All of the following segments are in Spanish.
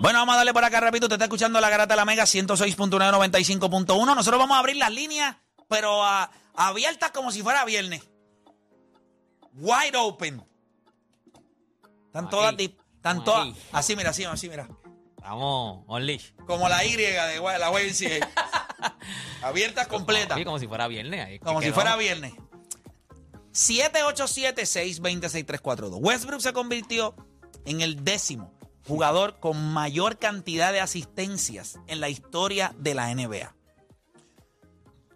Bueno, vamos a darle por acá rapidito. Usted está escuchando la garata de la Mega 106.995.1. Nosotros vamos a abrir las líneas, pero ah, abiertas como si fuera viernes. Wide open. Están todas, están todas. Así, mira, así, así, mira. Estamos on leash. Como la Y de la YMCA. Abiertas completas. Como si fuera viernes. ahí Como si fuera viernes. 787-620-6342. Westbrook se convirtió en el décimo jugador con mayor cantidad de asistencias en la historia de la NBA.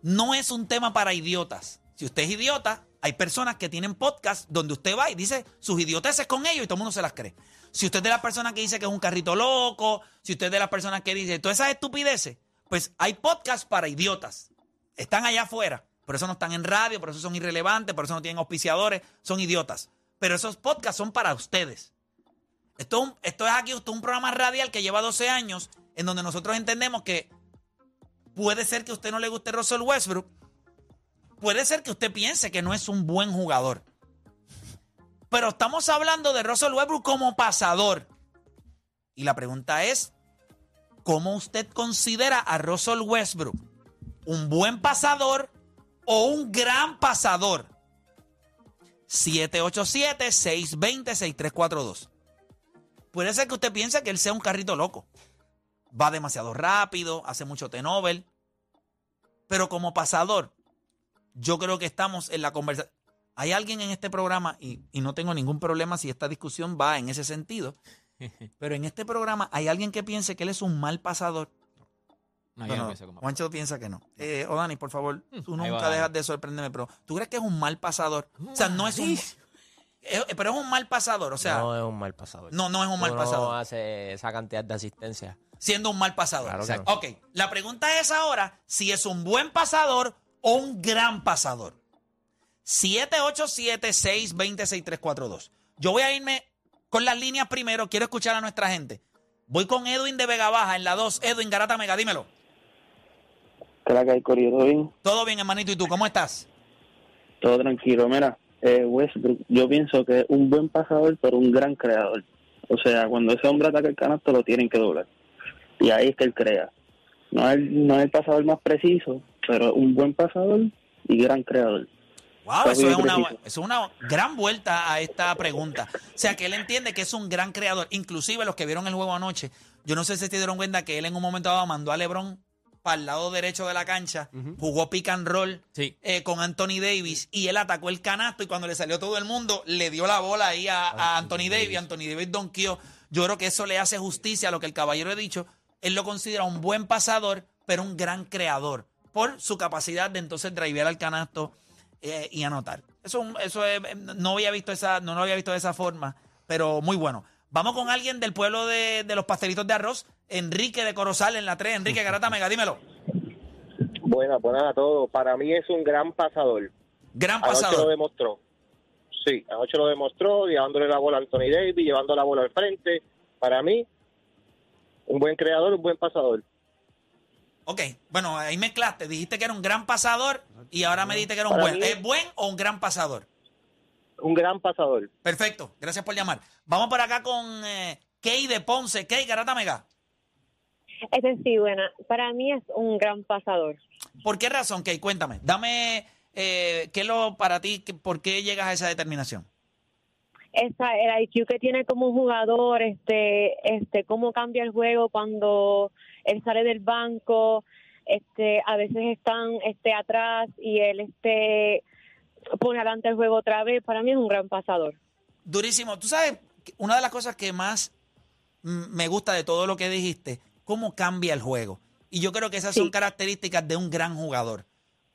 No es un tema para idiotas. Si usted es idiota, hay personas que tienen podcast donde usted va y dice sus idioteces con ellos y todo el mundo se las cree. Si usted es de las personas que dice que es un carrito loco, si usted es de las personas que dice todas esas estupideces, pues hay podcast para idiotas. Están allá afuera. Por eso no están en radio, por eso son irrelevantes, por eso no tienen auspiciadores, son idiotas. Pero esos podcasts son para ustedes. Esto, es esto es aquí esto es un programa radial que lleva 12 años en donde nosotros entendemos que puede ser que a usted no le guste Russell Westbrook, puede ser que usted piense que no es un buen jugador. Pero estamos hablando de Russell Westbrook como pasador. Y la pregunta es, ¿cómo usted considera a Russell Westbrook? ¿Un buen pasador o un gran pasador? 787-620-6342. Puede ser que usted piense que él sea un carrito loco. Va demasiado rápido, hace mucho tenovel. Pero como pasador, yo creo que estamos en la conversación. Hay alguien en este programa, y, y no tengo ningún problema si esta discusión va en ese sentido, pero en este programa hay alguien que piense que él es un mal pasador. No, como- Juancho piensa que no. Eh, Odani, por favor, tú ahí va nunca Dani. dejas de sorprenderme, pero ¿tú crees que es un mal pasador? O sea, no es un... es- pero es un mal pasador, o sea, no es un mal pasador. no, no es un mal pasador. No hace esa cantidad de asistencia. siendo un mal pasador. Claro que Ok, la pregunta es ahora si es un buen pasador o un gran pasador. 787-620-6342. Yo voy a irme con las líneas primero. Quiero escuchar a nuestra gente. Voy con Edwin de Vega Baja en la 2. Edwin Garata Mega, dímelo. ¿Qué la que hay, Corillo? ¿Todo bien? Todo bien, hermanito. ¿Y tú cómo estás? Todo tranquilo. Mira, eh, Westbrook, yo pienso que es un buen pasador, pero un gran creador. O sea, cuando ese hombre ataca el canasto, lo tienen que doblar. Y ahí es que él crea. No es, el- no es el pasador más preciso, pero un buen pasador y gran creador. Wow, es, una, eso es una gran vuelta a esta pregunta. O sea, que él entiende que es un gran creador. Inclusive los que vieron el juego anoche, yo no sé si se dieron cuenta que él en un momento dado mandó a LeBron para el lado derecho de la cancha, jugó pick and roll Sí. eh, con Anthony Davis y él atacó el canasto y cuando le salió todo el mundo, le dio la bola ahí a, a Anthony Davis. Anthony Davis donkeó. Yo creo que eso le hace justicia a lo que el caballero ha dicho. Él lo considera un buen pasador, pero un gran creador por su capacidad de entonces drivear al canasto eh, y anotar. Eso, eso es- no había visto esa, no lo había visto de esa forma, pero muy bueno. Vamos con alguien del pueblo de, de los pastelitos de arroz, Enrique de Corozal en la 3. Enrique Garata Mega, dímelo. Buenas, buenas a todos. Para mí es un gran pasador. Gran Anoche lo pasador. demostró. Sí, anoche lo demostró, llevándole la bola a Anthony Davis, llevando la bola al frente. Para mí, un buen creador, un buen pasador. Ok, bueno, ahí mezclaste. Dijiste que era un gran pasador y ahora me dijiste que era un Para buen. mí- ¿Es buen o un gran pasador? Un gran pasador. Perfecto, gracias por llamar. Vamos por acá con eh, Key de Ponce. Key, Garata Mega. Ese sí, bueno, para mí es un gran pasador. ¿Por qué razón, Key? Cuéntame. Dame, eh, ¿qué lo para ti? ¿Por qué llegas a esa determinación? Esa, el IQ que tiene como jugador, este, este, cómo cambia el juego cuando él sale del banco, este, a veces están, este, atrás y él, este, pone adelante el juego otra vez. Para mí es un gran pasador. Durísimo. Tú sabes, una de las cosas que más me gusta de todo lo que dijiste, cómo cambia el juego. Y yo creo que esas son características de un gran jugador.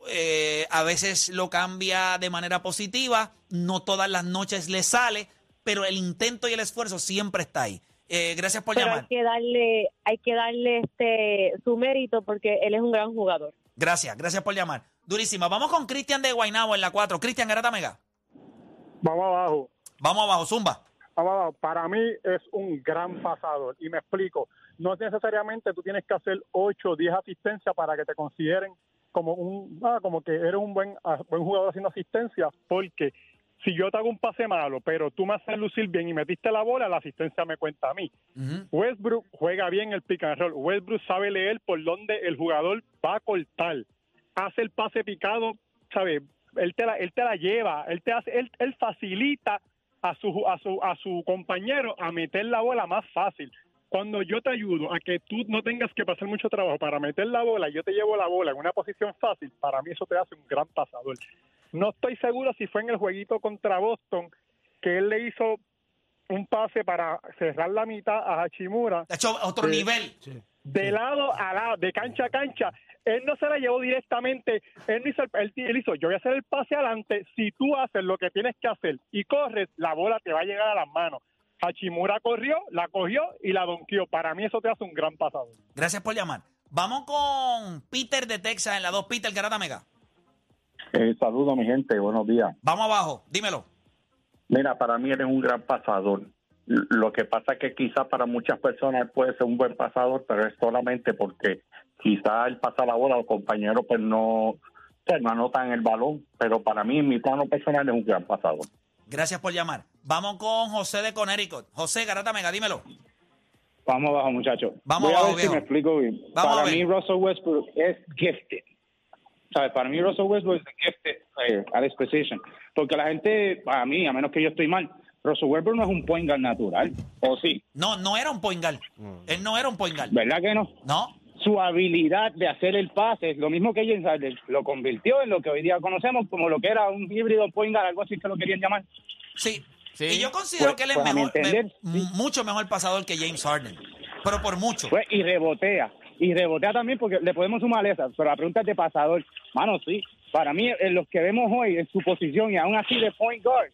Eh, a veces lo cambia de manera positiva, no todas las noches le sale, pero el intento y el esfuerzo siempre está ahí. Eh, gracias por Pero llamar. hay que darle, hay que darle este su mérito porque él es un gran jugador. Gracias, gracias por llamar. Durísima. Vamos con Cristian de Guaynabo en la 4. Cristian Garata Mega. Vamos abajo. Vamos abajo, Zumba. Vamos abajo. Para mí es un gran pasador. Y me explico. No necesariamente tú tienes que hacer 8 o 10 asistencias para que te consideren como un ah, como que eres un buen, ah, buen jugador haciendo asistencia, porque si yo te hago un pase malo, pero tú me haces lucir bien y metiste la bola, la asistencia me cuenta a mí. Westbrook juega bien el pick and roll. Westbrook sabe leer por dónde el jugador va a cortar. Hace el pase picado, ¿sabe? Él te la, él te la lleva, él te hace, él, él facilita a su, a su a su compañero a meter la bola más fácil. Cuando yo te ayudo a que tú no tengas que pasar mucho trabajo para meter la bola, yo te llevo la bola en una posición fácil, para mí eso te hace un gran pasador. No estoy seguro si fue en el jueguito contra Boston que él le hizo un pase para cerrar la mitad a Hachimura De hecho, otro Sí. nivel. De lado a lado, de cancha a cancha. Él no se la llevó directamente, él, no hizo, el- él, él hizo, yo voy a hacer el pase adelante, si tú haces lo que tienes que hacer y corres, la bola te va a llegar a las manos. Hachimura corrió, la cogió y la donkeó. Para mí eso te hace un gran pasador. Gracias por llamar. Vamos con Peter de Texas en la 2. Peter Garata Mega. Eh, saludo mi gente, buenos días. Vamos abajo, dímelo. Mira, para mí eres un gran pasador. Lo que pasa es que quizás para muchas personas puede ser un buen pasador, pero es solamente porque quizás él pasa la bola, los compañeros pues no, sea, no anotan el balón, pero para mí en mi plano personal es un gran pasador. Gracias por llamar. Vamos con José de Connecticut. José Garata Mega, dímelo. Vamos abajo, muchachos. Vamos Voy a abajo, ver si me explico bien. Vamos a para mí, Russell Westbrook es gifted. ¿Sabes? Para mí, Russell Westbrook es gifted player at his position. Porque la gente, para mí, a menos que yo estoy mal, Russell Westbrook no es un point guard natural. ¿O sí? No, no era un point guard. Él no era un point guard. ¿Verdad que no? No. Su habilidad de hacer el pase, lo mismo que James Harden, lo convirtió en lo que hoy día conocemos como lo que era un híbrido point guard, algo así que lo querían llamar. Sí. Sí. Y yo considero Pues- que él es pues mejor, me- entender, m- mucho mejor pasador que James Harden. Pero por mucho. Pues, y rebotea. Y rebotea también porque le podemos sumar esas. Pero la pregunta es de pasador. Mano, sí. Para mí, en los que vemos hoy en su posición y aún así de point guard,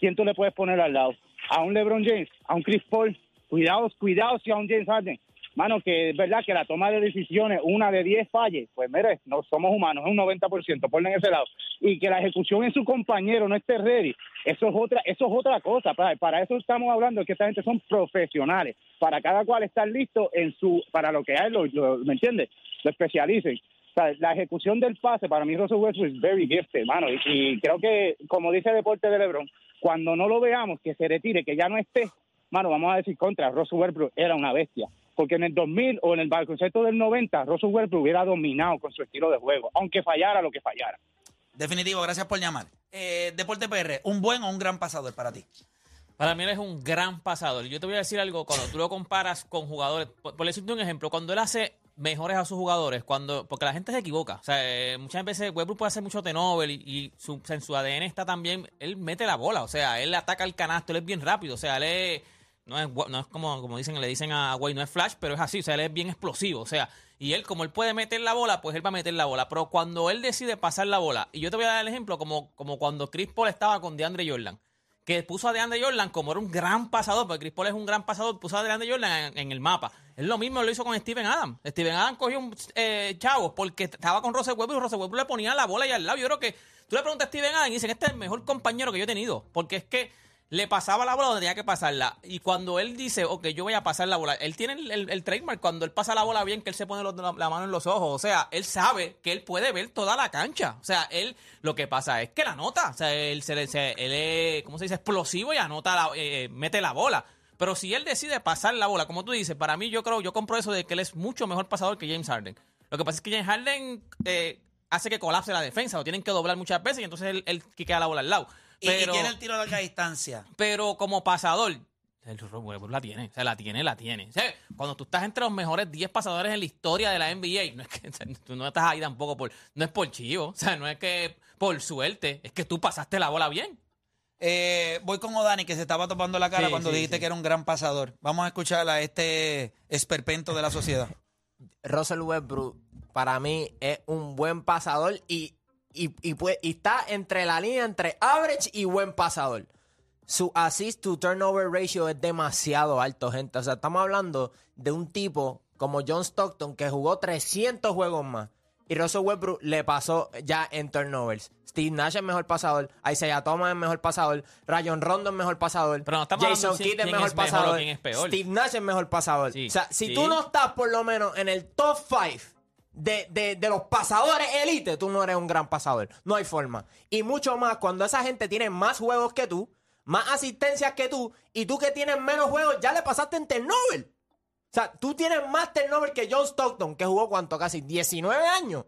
¿quién tú le puedes poner al lado? A un LeBron James, a un Chris Paul. Cuidado, cuidado si a un James Harden. Mano, que es verdad que la toma de decisiones, una de 10 falle. Pues mire, no somos humanos, es un 90%, ponle en ese lado. Y que la ejecución en su compañero no esté ready, eso es otra, eso es otra cosa. Para, eso estamos hablando, que esta gente son profesionales. Para cada cual estar listo en su, para lo que hay, lo, lo- ¿me entiendes? Lo especialicen. O sea, la ejecución del pase, para mí Russell Westbrook es very gifted, hermano. Y, y creo que, como dice Deporte de LeBron, cuando no lo veamos, que se retire, que ya no esté, mano, vamos a decir contra, Russell Westbrook era una bestia. Porque en el 2000 o en el baloncesto del 90, Russell Westbrook hubiera dominado con su estilo de juego, aunque fallara lo que fallara. Definitivo, gracias por llamar. Eh, Deporte PR, ¿un buen o un gran pasador para ti? Para mí él es un gran pasador. Yo te voy a decir algo, cuando tú lo comparas con jugadores, por, por decirte un ejemplo, cuando él hace mejores a sus jugadores, cuando porque la gente se equivoca. O sea, eh, muchas veces Westbrook puede hacer mucho tenover y, y su, en su ADN está también, él mete la bola, o sea, él ataca el canasto, él es bien rápido, o sea, él es, no es, no es como, como dicen, le dicen a Wade, no es flash, pero es así, o sea, él es bien explosivo, o sea, y él, como él puede meter la bola, pues él va a meter la bola, pero cuando él decide pasar la bola, y yo te voy a dar el ejemplo como, como cuando Chris Paul estaba con DeAndre Jordan, que puso a DeAndre Jordan como era un gran pasador, porque Chris Paul es un gran pasador, puso a DeAndre Jordan en, el mapa. Es lo mismo lo hizo con Steven Adams. Steven Adams cogió un eh, chavo porque estaba con Russell Westbrook y Russell Westbrook le ponía la bola ahí al lado. Yo creo que tú le preguntas a Steven Adams y dicen, este es el mejor compañero que yo he tenido, porque es que le pasaba la bola donde tenía que pasarla. Y cuando él dice, ok, yo voy a pasar la bola, él tiene el, el- trademark cuando él pasa la bola bien, que él se pone la, mano en los ojos. O sea, él sabe que él puede ver toda la cancha. O sea, él lo que pasa es que la anota. O sea, él, se, se- él es, ¿cómo se dice? Explosivo y anota, la- eh, mete la bola. Pero si él decide pasar la bola, como tú dices, para mí yo creo, yo compro eso de que él es mucho mejor pasador que James Harden. Lo que pasa es que James Harden eh, hace que colapse la defensa, lo tienen que doblar muchas veces y entonces él, él quiquea la bola al lado. ¿Y, y Pero, tiene el tiro a larga distancia? pero como pasador, el Westbrook la tiene, o sea, la tiene, la tiene. O sea, cuando tú estás entre los mejores 10 pasadores en la historia de la NBA, no es que o sea, tú no estás ahí tampoco por, no es por chivo, o sea, no es que por suerte, es que tú pasaste la bola bien. Eh, voy con Odani, que se estaba topando la cara Sí, cuando sí, dijiste sí. que era un gran pasador. Vamos a escuchar a este esperpento de la sociedad. Russell Westbrook para mí es un buen pasador y, y, y, pues- y está entre la línea entre average y buen pasador. Su assist to turnover ratio es demasiado alto, gente. O sea, estamos hablando de un tipo como John Stockton que jugó 300 juegos más. Y Russell Westbrook le pasó ya en turnovers. Steve Nash es mejor pasador. Isaiah Thomas es mejor pasador. Rayon Rondo es mejor pasador. Pero no estamos Jason Kidd es mejor es mejor pasador. es peor. Steve Nash es mejor pasador. Sí, o sea, si sí. tú no estás por lo menos en el top 5 de, de, de los pasadores elite, tú no eres un gran pasador. No hay forma. Y mucho más cuando esa gente tiene más juegos que tú, más asistencias que tú, y tú que tienes menos juegos, ya le pasaste en turnover. O sea, tú tienes más turnover que John Stockton, que jugó cuánto, casi 19 años.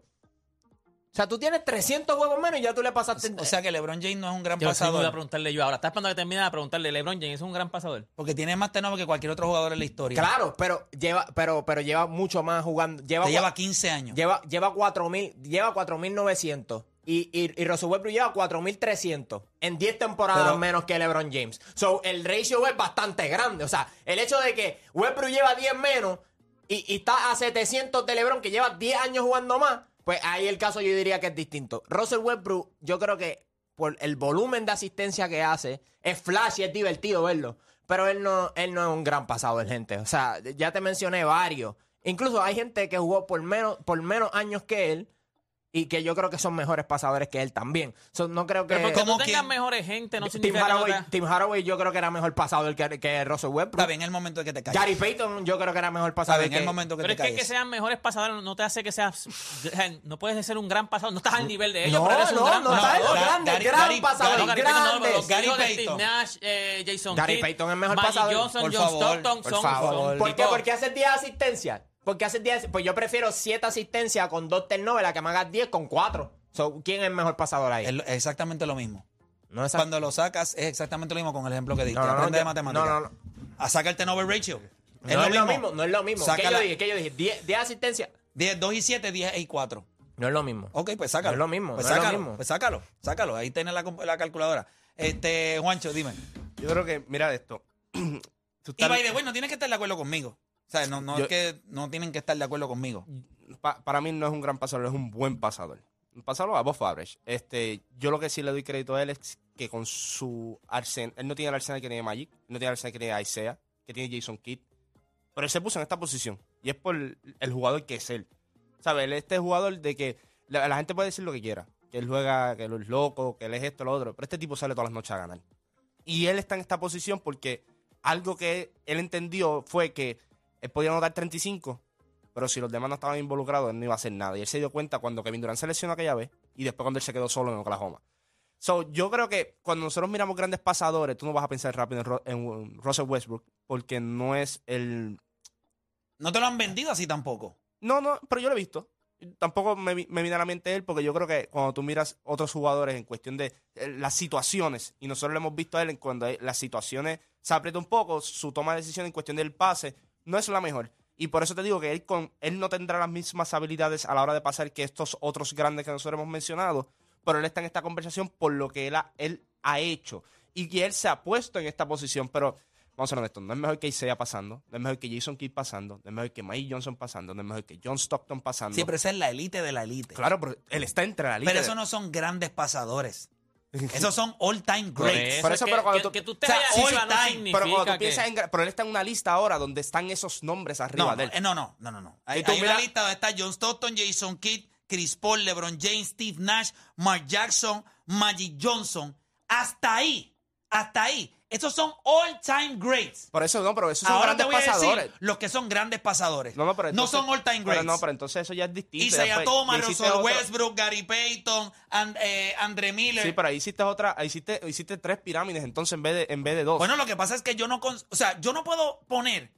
O sea, tú tienes 300 juegos menos y ya tú le pasaste en O sea que LeBron James no es un gran Yo sí me voy a pasador. preguntarle yo ahora. Estás esperando que termine de preguntarle. LeBron James es un gran pasador. Porque tiene más turnover que cualquier otro jugador en la historia. Claro, pero lleva, pero, pero lleva mucho más jugando. Lleva, Te lleva 15 años. lleva, lleva 4.000, lleva 4.900. Y, y, y Russell Westbrook lleva 4.300 en 10 temporadas Pero- menos que LeBron James. So, el ratio es bastante grande. O sea, el hecho de que Westbrook lleva 10 menos y, y está a 700 de LeBron, que lleva 10 años jugando más, pues ahí el caso yo diría que es distinto. Russell Westbrook, yo creo que por el volumen de asistencia que hace, es flash y es divertido verlo. Pero él no, él no es un gran pasador, gente. O sea, ya te mencioné varios. Incluso hay gente que jugó por menos, por menos años que él y que yo creo que son mejores pasadores que él también. So, no creo que... Pero porque ¿Cómo tú tengas quién? mejores gente no Tim significa que no Haraway, tengas- Tim Haraway yo creo que era mejor pasador que, que Russell Westbrook. Está bien, el momento de que te calles. Gary Payton yo creo que era mejor Está pasador bien, es que el momento que Pero te es que que calles. sean mejores pasadores no te hace que seas. No puedes ser un gran pasador. No estás al nivel de ellos, No, pero eres un no, gran no, pasador. está Gary- grande, Gary- gran Gary- pasador, No, Gary Payton no, pero grandes. los Gary Payton. Nash, eh, Jason Gary Kidd, Payton es mejor Magic pasador. Johnson, Por John favor, Stockton por son, favor. son ¿Por qué? Porque haces 10 asistencias. Porque haces 10 Pues yo prefiero 7 asistencias con 2 turnovers a que me hagas 10 con 4. So, ¿Quién es el mejor pasador ahí? Es lo- exactamente lo mismo. no es Cuando lo sacas es exactamente lo mismo con el ejemplo que diste. No, no, no, Aprende de yo- matemáticas. no, no, no. A saca el turnover ratio. no es lo mismo, no es lo mismo. ¿Qué Sácala. yo dije? ¿Qué yo dije? 10, 10 asistencias. 10, 2 y 7, 10 y 4. No es lo mismo. Ok, pues sácalo. No es lo mismo, Pues no es lo sácalo, mismo. Pues sácalo, sácalo. Ahí tienes la, comp- la calculadora. Este, Juancho, dime. Yo creo que, mira esto. Tú Y estás- by the way, no tienes que estar de acuerdo conmigo. O sea, no, no Yo- es que no tienen que estar de acuerdo conmigo. pa- para mí no es un gran pasador, es un buen pasador. Un pasador above average. Este, yo lo que sí le doy crédito a él es que con su arsenal, él no tiene el arsenal que tiene Magic, no tiene el arsenal que tiene Isaiah, que tiene Jason Kidd, pero él se puso en esta posición y es por el, el jugador que es él. ¿Sabes? Él es este jugador de que la, la gente puede decir lo que quiera, que él juega, que él es loco, que él es esto, lo otro, pero este tipo sale todas las noches a ganar. Y él está en esta posición porque algo que él entendió fue que él podía anotar 35, pero si los demás no estaban involucrados, él no iba a hacer nada. Y él se dio cuenta cuando Kevin Durant se lesionó aquella vez y después cuando él se quedó solo en Oklahoma. So, yo creo que cuando nosotros miramos grandes pasadores, tú no vas a pensar rápido en, Ro- en Russell Westbrook porque no es el... No te lo han vendido así tampoco. No, no, pero yo lo he visto. Tampoco me, me viene a la mente él porque yo creo que cuando tú miras otros jugadores en cuestión de eh, las situaciones, y nosotros lo hemos visto a él en cuando las situaciones se aprieta un poco, su toma de decisión en cuestión del pase no es la mejor. Y por eso te digo que él, con, él no tendrá las mismas habilidades a la hora de pasar que estos otros grandes que nosotros hemos mencionado, pero él está en esta conversación por lo que él ha, él ha hecho y que él se ha puesto en esta posición. Pero vamos a ser honestos, no es mejor que Isaiah pasando, no es mejor que Jason Kidd pasando, no es mejor que Mike Johnson pasando, no es mejor que John Stockton pasando. Siempre esa es la élite de la élite. Claro, pero él está entre la línea. Pero eso no son grandes pasadores. Esos son all-time Por greats. Por es eso, pero cuando tú- que tú estés o sea, allá all arriba no time, significa Pero cuando tú que- piensas en... gra- Pero él está en una lista ahora donde están esos nombres arriba No, de no, él. eh, no, no, no, no, no. Hay, Y tú hay una mira- lista donde está John Stockton, Jason Kidd, Chris Paul, LeBron James, Steve Nash, Mark Jackson, Magic Johnson. Hasta ahí, hasta ahí. Esos son all-time greats. Por eso no, pero esos son Ahora te grandes voy a pasadores. decir los que son grandes pasadores. No, no, pero entonces- son all-time pero greats. no, pero entonces eso ya es distinto. Isaiah Thomas, ya hiciste Russell otro- Westbrook, Gary Payton, and, eh, Andre Miller. Sí, pero ahí hiciste otra, ahí hiciste, hiciste tres pirámides entonces en vez de, en vez de dos. Bueno, lo que pasa es que yo no, con- o sea, yo no puedo poner,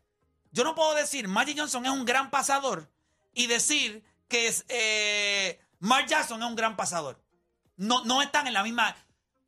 yo no puedo decir Magic Johnson es un gran pasador y decir que es, eh, Mark Jackson es un gran pasador. No, no están en la misma.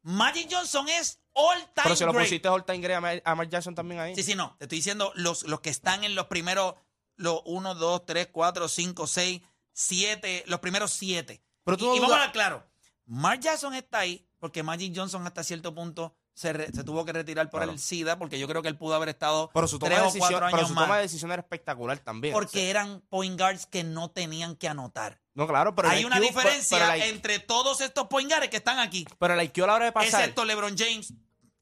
Magic Johnson es all time pero si lo great. pusiste all time great a Mar- a Mark Jackson también ahí. Sí, sí, no. Te estoy diciendo los, los que están en los primeros, los 1, 2, 3, 4, 5, 6, 7, los primeros 7. Pero tú y, no y vamos a hablar claro. Mark Jackson está ahí porque Magic Johnson hasta cierto punto se, re- se tuvo que retirar por Claro. el SIDA porque yo creo que él pudo haber estado Pero su toma, tres de o cuatro pero años su más toma de decisión era espectacular también. porque O sea, eran point guards que no tenían que anotar. no, claro, pero Hay una IQ diferencia pero, entre todos estos point guards que están aquí, pero el IQ a la hora de pasar. excepto LeBron James,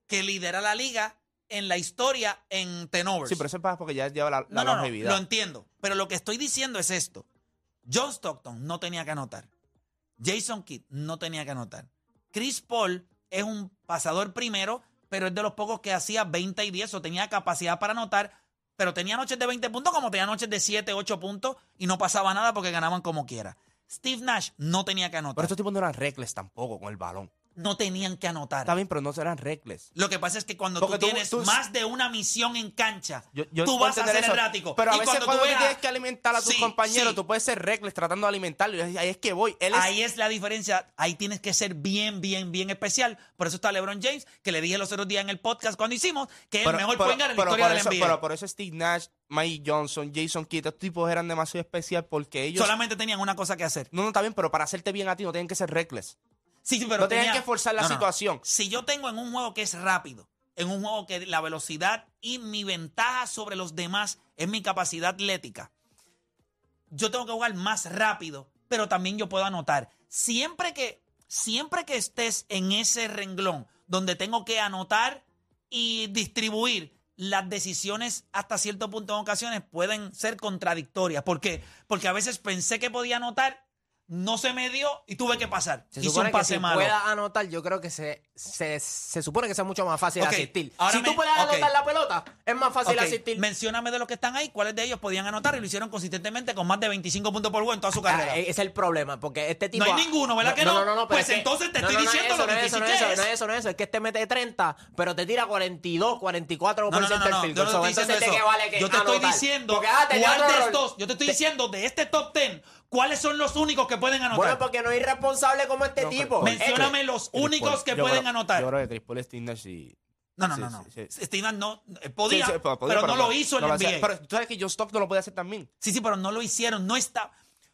que lidera la liga en la historia en tenovers. Sí, pero eso es porque ya lleva la, la No, no, no, lo entiendo. Pero lo que estoy diciendo es esto. John Stockton no tenía que anotar. Jason Kidd no tenía que anotar. Chris Paul es un pasador primero, pero es de los pocos que hacía 20 y 10 o tenía capacidad para anotar, Pero tenía noches de 20 puntos como tenía noches de 7, 8 puntos y no pasaba nada porque ganaban como quiera. Steve Nash no tenía que anotar. Pero estos tipos no eran reckless tampoco con el balón. No tenían que anotar. Está bien, pero no eran reckless. Lo que pasa es que cuando Porque tú, tú- tienes tú- más de una misión en cancha, Yo- yo tú vas a ser eso, errático. Pero a Y veces cuando cuando, tú veas- tienes que alimentar a tus Sí, compañeros, sí. tú puedes ser reckless tratando de alimentarlo. Y ahí es que voy. Él es, Ahí es la diferencia. Ahí tienes que ser bien, bien, bien especial. Por eso está LeBron James, que le dije los otros días en el podcast cuando hicimos, que es el mejor point guard en la historia por del eso, NBA. pero por eso Steve Nash, Mike Johnson, Jason Kidd, estos tipos eran demasiado especial porque ellos... Solamente tenían una cosa que hacer. No, no, está bien, pero para hacerte bien a ti no tienen que ser reckless. Sí, sí, pero No tenían tenía- que forzar la No, no, no. situación. Si yo tengo en un juego que es rápido, en un juego que la velocidad y mi ventaja sobre los demás es mi capacidad atlética, yo tengo que jugar más rápido, pero también yo puedo anotar. Siempre que, siempre que estés en ese renglón donde tengo que anotar y distribuir, las decisiones hasta cierto punto en ocasiones pueden ser contradictorias. ¿Por qué? Porque a veces pensé que podía anotar, no se me dio y tuve que pasar. Se Hice supone un que pase si malo. pueda anotar, yo creo que se, se, se supone que sea mucho más fácil asistir. ahora Si tú puedes anotar la pelota, es más fácil asistir. Mencióname de los que están ahí, cuáles de ellos podían anotar y lo hicieron consistentemente con más de 25 puntos por juego en toda su carrera. Ah, ese es el problema, porque este tipo... No hay ninguno, ¿verdad que no? No, no, no, Pues es que- entonces te no, estoy no, no, diciendo eso, lo no difícil eso, no que es eso, es. no es eso, no es eso, es que este mete 30, pero te tira 42, 44% No, no, no, no, del no, yo no te estoy diciendo ¿de eso. qué vale que ah, de estos, yo te estoy diciendo de este top 10, cuáles son los únicos que pueden anotar. Bueno, porque no es irresponsable como este No, tipo. Mencióname los Chris únicos Paul. que Yo pueden creo- anotar. Yo creo que sí. No, no, sí, no, no. sí, no eh, podía, Sí, sí, pero, podía, no lo hizo en no el lo hacía. NBA. Pero tú sabes que John Stockton lo puede hacer también. sí, sí, pero no lo hicieron, no está.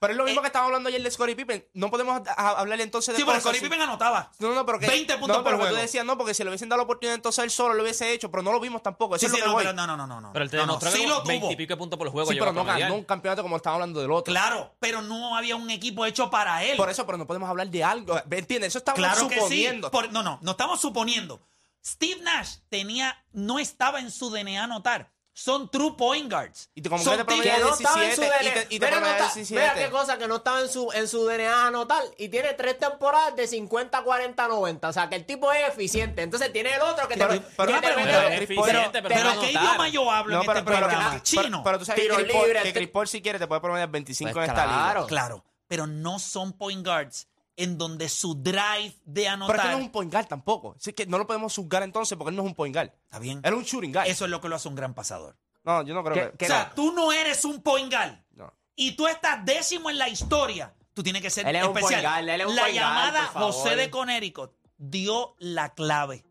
Pero es lo mismo Eh, que estábamos hablando ayer de Scottie Pippen. No podemos hablar entonces de Sí, pero Scottie. Pippen anotaba. No, no, pero que, 20 puntos no, por juego. tú decías no, porque si le hubiesen dado la oportunidad entonces él solo lo hubiese hecho, pero no lo vimos tampoco. Eso Sí, es sí, lo que no, voy. pero no, no, no, no, no. Pero él te No, no, sí lo como 20 tuvo. y pico puntos por juego Sí, pero no ganó un campeonato como estamos hablando del otro. Claro, pero no había un equipo hecho para él. Por eso, pero no podemos hablar de algo. ¿Me entiendes? Eso estamos Claro que sí. suponiendo. Por- no, no, no estamos suponiendo. Steve Nash tenía, no estaba en su DNA anotar. Son true point guards. Y te- como Son que te que no estaba en su 17 y DNA. te- y te Mira, no está- 17. mira qué cosa que no estaba en su, en su DNA anotar. Y tiene tres temporadas de 50, 40, 90. O sea, que el tipo es eficiente. Entonces tiene el otro que te, Pero- que pero- te pero- mete- pero- es eficiente, pero, Pero no ¿qué anotar. idioma yo hablo No, en pero, este pero- programa? pero- Chino. pero tú sabes que Tiro Chris, Paul, libre, que Chris Paul, si quiere te puede prometer 25 Pues en esta claro. liga. Claro, pero no son point guards en donde su drive de Pero anotar... es que no es un point guard tampoco. Así que no lo podemos juzgar entonces porque él no es un point guard. Está bien. Él es un shooting guard. Eso es lo que lo hace un gran pasador. No, yo no creo ¿Qué- que... o sea, tú no eres un point guard. No. y tú estás décimo en la historia, tú tienes que ser Él es un especial. point guard, él es un la point guard, llamada por favor. José de Connecticut dio la clave.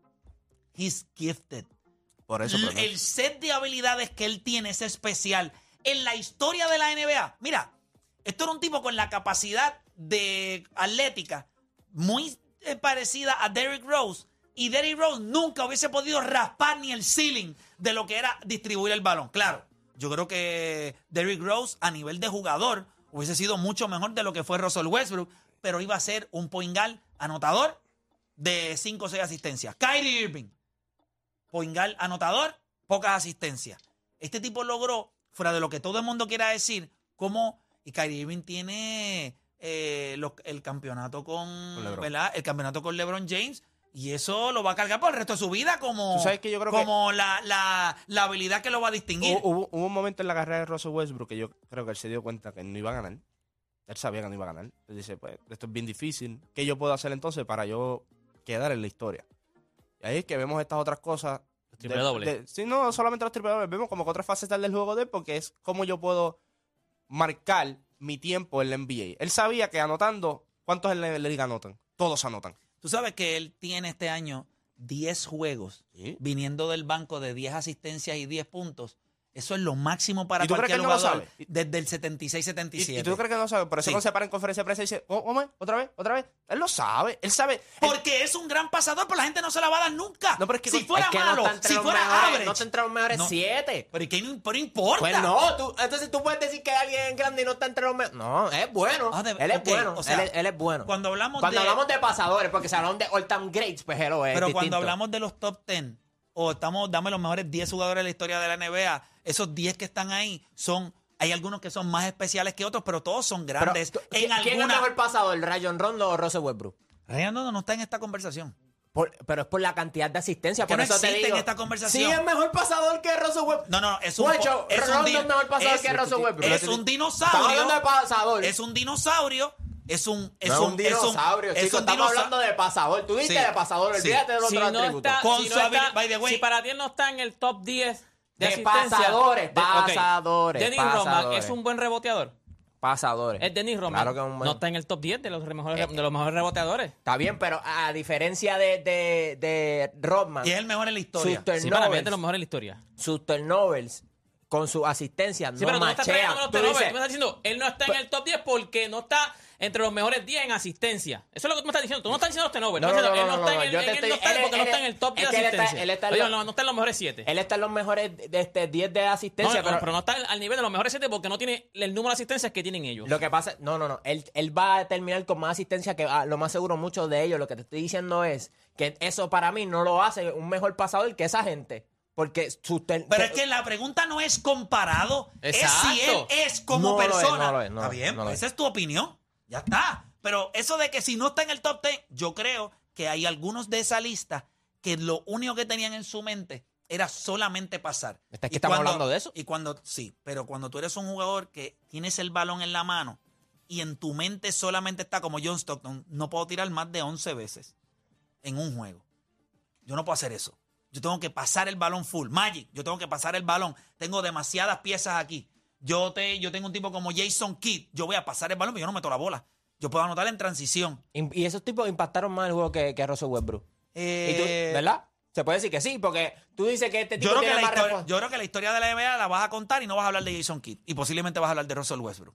He's gifted. Por eso, pero no. El set de habilidades que él tiene es especial. En la historia de la NBA, mira, esto era un tipo con la capacidad de atlética muy eh, parecida a Derrick Rose. Y Derrick Rose nunca hubiese podido raspar ni el ceiling de lo que era distribuir el balón. Claro, yo creo que Derrick Rose a nivel de jugador hubiese sido mucho mejor de lo que fue Russell Westbrook, pero iba a ser un point guard anotador de 5 o 6 asistencias. Kyrie Irving, Poingal anotador, pocas asistencias. Este tipo logró, fuera de lo que todo el mundo quiera decir, como y Kyrie Irving tiene eh, lo- el campeonato con, Con LeBron. ¿verdad? El campeonato con LeBron James. Y eso lo va a cargar por el resto de su vida como, Tú sabes que yo creo como la, la, la habilidad que lo va a distinguir. Hubo, hubo- hubo un momento en la carrera de Russell Westbrook que yo creo que él se dio cuenta que no iba a ganar. Él sabía que no iba a ganar. Él dice, pues, esto es bien difícil. ¿Qué yo puedo hacer entonces para yo quedar en la historia? Y ahí es que vemos estas otras cosas. triple de- doble. de- sí, no solamente los triple dobles. Vemos como que otras facetas del juego de él porque es cómo yo puedo marcar mi tiempo en la NBA. Él sabía que anotando, ¿cuántos en la liga anotan? Todos anotan. Tú sabes que él tiene este año 10 juegos Sí. viniendo del banco de 10 asistencias y 10 puntos. Eso es lo máximo para ¿Y tú crees que él no lo jugador sabe? desde el ¿Y, 76-77. y tú crees que no sabe? Por eso Sí. cuando se para en conferencia de prensa y dice, "Oh, ¿cómo es? ¿Otra vez? ¿Otra vez? Él lo sabe. Él sabe. Él- Porque es un gran pasador, pero la gente no se la va a dar nunca. No, pero es que si fuera es que malo, no está entre si fuera mejores, average. no está entre los mejores No. siete. Pero, ¿y qué pero importa? Pues no, tú, entonces tú puedes decir que alguien es grande y no está entre los mejores. No, es bueno. Ah, de- él es bueno. o sea, él, es, él es bueno. Cuando hablamos Cuando de. hablamos de pasadores, porque si hablamos de all-time greats, pues él lo es. pero distinto. cuando hablamos de los top 10, o estamos, dame los mejores 10 jugadores de la historia de la NBA, esos 10 que están ahí son. Hay algunos que son más especiales que otros, pero todos son Pero, grandes. ¿tú- en ¿Quién es alguna. mejor pasador, Rayon Rondo o Russell Westbrook? Ryan Rondo no está en esta conversación. Por- pero es por la cantidad de asistencia. Que Por no eso te existe en esta conversación. Sí, es mejor pasador que Russell Westbrook. No, no, es un, Guacho, es un Rondo es mejor pasador es- que Russell Westbrook. Es un Estamos dinosaurio. hablando de pasador. Es un dinosaurio. Es un. Es No es un, un dinosaurio, es un, chico. es un Estamos dinosa- hablando de pasador. Tú dijiste Sí, de pasador. sí. Olvídate de los Si otros no atributos. está, Con si, su no habil- está- by the way- si para ti no está en el top 10 de, pasadores, de- pasadores, Dennis Rodman pasadores. es un buen reboteador. Pasadores. Es Dennis Rodman. Claro que es un buen- No está en el top 10 de los mejores, Eh, de los mejores reboteadores. Está bien, pero a diferencia de, de, de Rodman, Y es el mejor en la historia. sus Sí, para mí es de los mejores de la historia. sus turnovers con su asistencia Sí, no pero tú no estás machean. trayendo los Tú turnovers. dices, Tú me estás diciendo, él no está en el top 10 porque no está entre los mejores 10 en asistencia. Eso es lo que tú me estás diciendo. Tú no estás diciendo los turnovers. No, Tú no, diciendo, no, él no, no está no, en el, yo en te el estoy- no está él- porque no él- está en el top 10 es de que él está- asistencia. él está en Oye, lo- no, no está en los mejores 7. Él está en los mejores de este 10 de No, asistencia, no, pero, pero no está al nivel de los mejores 7 porque no tiene el número de asistencias que tienen ellos. lo que pasa, no, no, no, él, él va a terminar con más asistencia que ah, lo más seguro muchos de ellos. Lo que te estoy diciendo es que eso para mí no lo hace un mejor pasador que esa gente. Porque Pero es que la pregunta no es comparado, es si él es como No lo es, persona. no lo es, no está bien, no lo pues es. esa es tu opinión. Ya está. Pero eso de que si no está en el top 10, yo creo que hay algunos de esa lista que lo único que tenían en su mente era solamente pasar. Es que Y estamos hablando de eso. Y cuando, sí, pero cuando tú eres un jugador que tienes el balón en la mano y en tu mente solamente está como John Stockton, no puedo tirar más de 11 veces en un juego. Yo no puedo hacer eso. Yo tengo que pasar el balón full. Magic, yo tengo que pasar el balón. Tengo demasiadas piezas aquí. Yo, te, yo tengo un tipo como Jason Kidd. Yo voy a pasar el balón, pero yo no meto la bola. Yo puedo anotar en transición. Y y esos tipos impactaron más el juego que, que Russell Westbrook. Y tú- Eh, ¿Verdad? Se puede decir que sí, porque tú dices que este tipo yo, creo tiene la más historia, yo creo que la historia de la NBA la vas a contar y no vas a hablar de Jason Kidd. Y posiblemente vas a hablar de Russell Westbrook.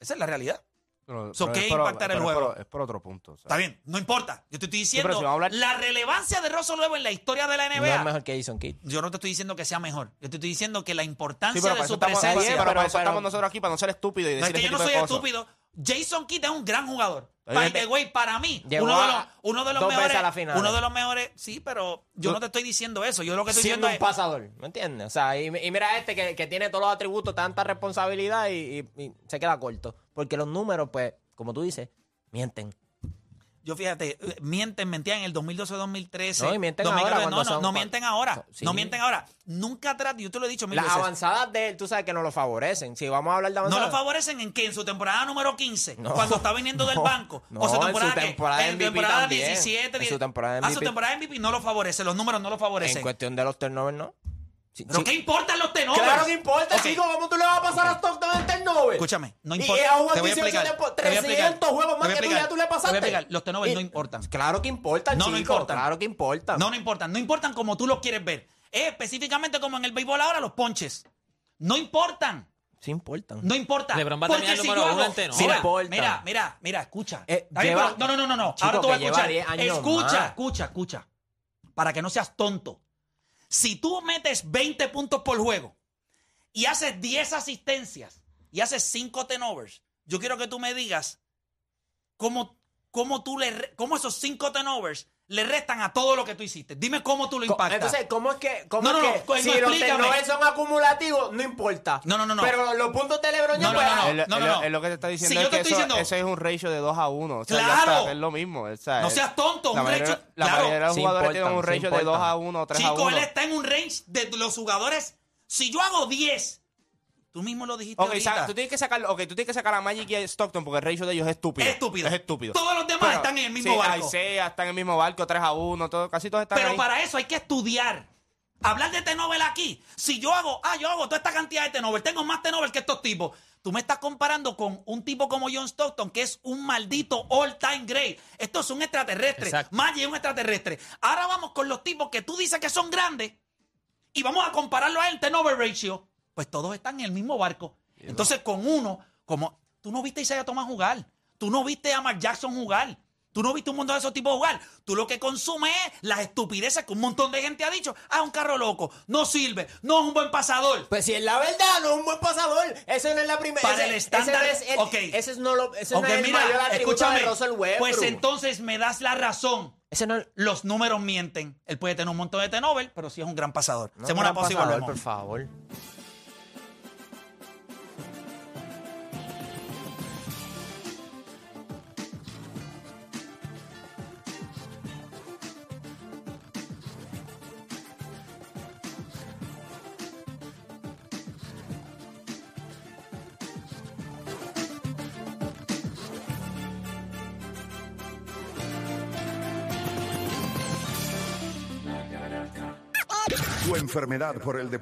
Esa es la realidad. Pero- So, pero ¿qué es impactará el pero es juego? por- Es por otro punto. o sea. Está bien, no importa. Yo te estoy diciendo pero si vamos a hablar- la relevancia de Russell Westbrook en la historia de la No NBA. es mejor que Jason Kidd. Yo no te estoy diciendo que sea mejor. Yo te estoy diciendo que la Sí, importancia pero de su estamos, presencia. sí, pero pero- para eso pero- estamos nosotros aquí, para no ser estúpidos y No es decir que ese yo no tipo soy de cosas. estúpido. Jason Kidd es un gran jugador. Oye, By te- the way, para mí, Llegó uno de, a los, uno de los dos veces mejores. a la final. Uno de los mejores. Sí, pero yo no te estoy diciendo eso. Yo lo que estoy Siendo diciendo un es. pasador, ¿me entiendes? O sea, y, y mira este que, que tiene todos los atributos, tanta responsabilidad y, y- y se queda corto. Porque los números, pues, como tú dices, mienten. Yo fíjate, eh, mienten, mentían en el 2012-2013. No, y mienten 2014, ahora no, no, son no mienten ahora. sí. No mienten ahora. Nunca atrás, yo te lo he dicho mil Las veces. avanzadas de él, tú sabes que no lo favorecen. Si vamos a hablar de No avanzadas. lo favorecen en qué? En su temporada número 15, No. cuando está viniendo del No. banco. No, o su en su temporada, temporada en temporada también. 17, En su 10. temporada su MVP. temporada MVP no lo favorece, los números no lo favorecen. En cuestión de los turnovers, ¿no? Sí, ¿Pero sí. qué importan los tenovers? Claro que importa, chico. ¿Cómo tú le vas a pasar a Stockton en turnover? Escúchame, no importa. y a un te voy a 18 explicar. tiempo, te voy a explicar, 300 juegos te más que tú ya tú le Te voy a pasaste. explicar, los tenovers Y- no importan. Claro que importan, No, no chico. importan. Claro que importan. No, no importan. No importan como tú los quieres ver. Es específicamente como en el béisbol ahora, los ponches. No importan. Sí importan. No importa. LeBron va a Porque terminar si número uno hago- en tenovers. Mira, importa. mira, mira, mira, escucha. Eh, lleva- no, no, no, no. Chico, Ahora tú vas a escuchar. 10 años Escucha, escucha, escucha. Para que no seas tonto. Si tú metes 20 puntos por juego y haces 10 asistencias y haces 5 tenovers, yo quiero que tú me digas cómo, cómo tú le cómo esos 5 tenovers le restan a todo lo que tú hiciste. Dime cómo tú lo impactas. Entonces, ¿cómo es que, cómo No, es no, que no, pues, si no, los explícame. turnovers son acumulativos, no importa? No, no, no, no. Pero los puntos de LeBron No, no, no, pues, Es lo- no, es no, es lo que te está diciendo Si yo es te que estoy eso, diciendo- eso es un ratio de 2 a 1. O sea, Claro. está, es lo mismo. o sea, No es- seas tonto, la un mayoría, ratio- la claro, mayoría de los sí jugadores importan, tienen un sí ratio de 2 importan. a 1 o 3 a Chico, 1. él está en un range de los jugadores. Si yo hago 10, tú mismo lo dijiste Ok, ahorita. tú tienes que sacar, okay, tú tienes que sacar a Magic y a Stockton porque el ratio de ellos es estúpido. Es estúpido. Es estúpido. Todos los demás están en el mismo sí, barco. Isaiah está en el mismo barco, 3 a 1, todo, casi todos están Pero ahí. para eso hay que estudiar. Hablar de T-Nobel aquí. Si yo hago, ah, yo hago toda esta cantidad de T-Nobel, tengo más T-Nobel que estos tipos. Tú me estás comparando con un tipo como John Stockton, que es un maldito all-time great. Esto es un extraterrestre. Exacto. Magic es un extraterrestre. Ahora vamos con los tipos que tú dices que son grandes y vamos a compararlo a él, T-Nobel ratio. Pues todos están en el mismo barco. Entonces, con uno, como tú no viste a Isaiah Thomas jugar, tú no viste a Mark Jackson jugar, tú no viste un montón de esos tipos jugar, tú lo que consumes es las estupideces que un montón de gente ha dicho, ah, un carro loco, no sirve, no es un buen pasador. Pues si es la verdad, no es un buen pasador. Ese no es la primera. Para ese, el estándar- Ese, no es el, ok. ese es no, lo, ese no es el mira, mayor atributo escúchame, de Russell pues entonces me das la razón. Ese no es... Los números mienten. Él puede tener un montón de T-Nobel, pero sí es un gran pasador. No, Hacemos una gran pausa y pasador, volvemos. por favor. Enfermedad por el deporte.